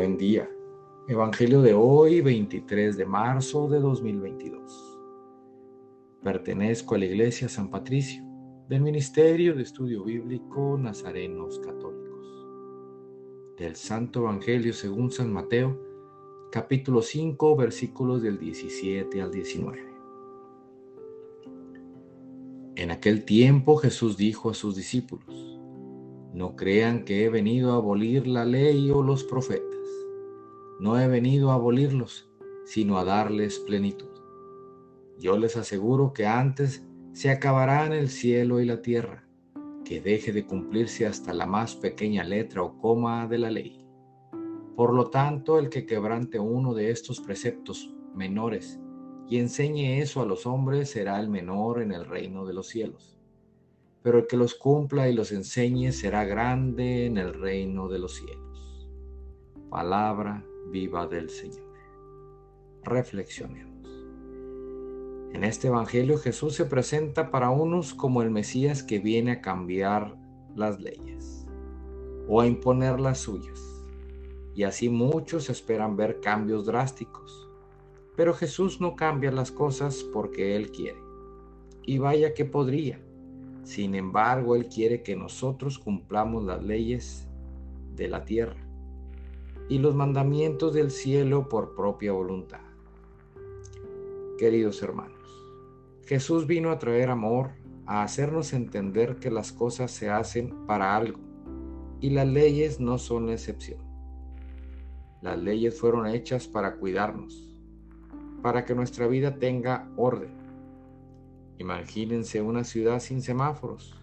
Buen día. Evangelio de hoy, 23 de marzo de 2022. Pertenezco a la Iglesia San Patricio, del Ministerio de Estudio Bíblico Nazarenos Católicos. Del Santo Evangelio según San Mateo, capítulo 5, versículos del 17 al 19. En aquel tiempo Jesús dijo a sus discípulos, no crean que he venido a abolir la ley o los profetas. No he venido a abolirlos, sino a darles plenitud. Yo les aseguro que antes se acabarán el cielo y la tierra, que deje de cumplirse hasta la más pequeña letra o coma de la ley. Por lo tanto, el que quebrante uno de estos preceptos menores y enseñe eso a los hombres será el menor en el reino de los cielos pero el que los cumpla y los enseñe será grande en el reino de los cielos. Palabra viva del Señor. Reflexionemos. En este Evangelio Jesús se presenta para unos como el Mesías que viene a cambiar las leyes o a imponer las suyas. Y así muchos esperan ver cambios drásticos. Pero Jesús no cambia las cosas porque Él quiere. Y vaya que podría sin embargo, Él quiere que nosotros cumplamos las leyes de la tierra y los mandamientos del cielo por propia voluntad. Queridos hermanos, Jesús vino a traer amor, a hacernos entender que las cosas se hacen para algo y las leyes no son la excepción. Las leyes fueron hechas para cuidarnos, para que nuestra vida tenga orden Imagínense una ciudad sin semáforos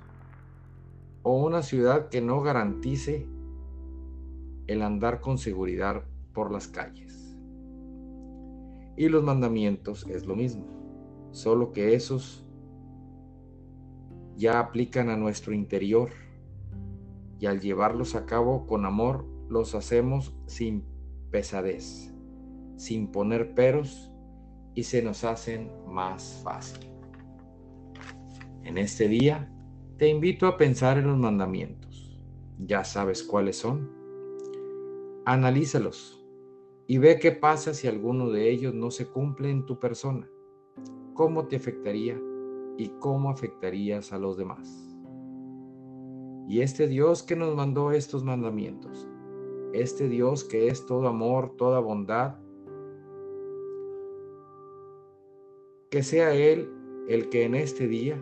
o una ciudad que no garantice el andar con seguridad por las calles. Y los mandamientos es lo mismo, solo que esos ya aplican a nuestro interior y al llevarlos a cabo con amor los hacemos sin pesadez, sin poner peros y se nos hacen más fácil. En este día te invito a pensar en los mandamientos. ¿Ya sabes cuáles son? Analízalos y ve qué pasa si alguno de ellos no se cumple en tu persona. ¿Cómo te afectaría y cómo afectarías a los demás? Y este Dios que nos mandó estos mandamientos, este Dios que es todo amor, toda bondad, que sea Él el que en este día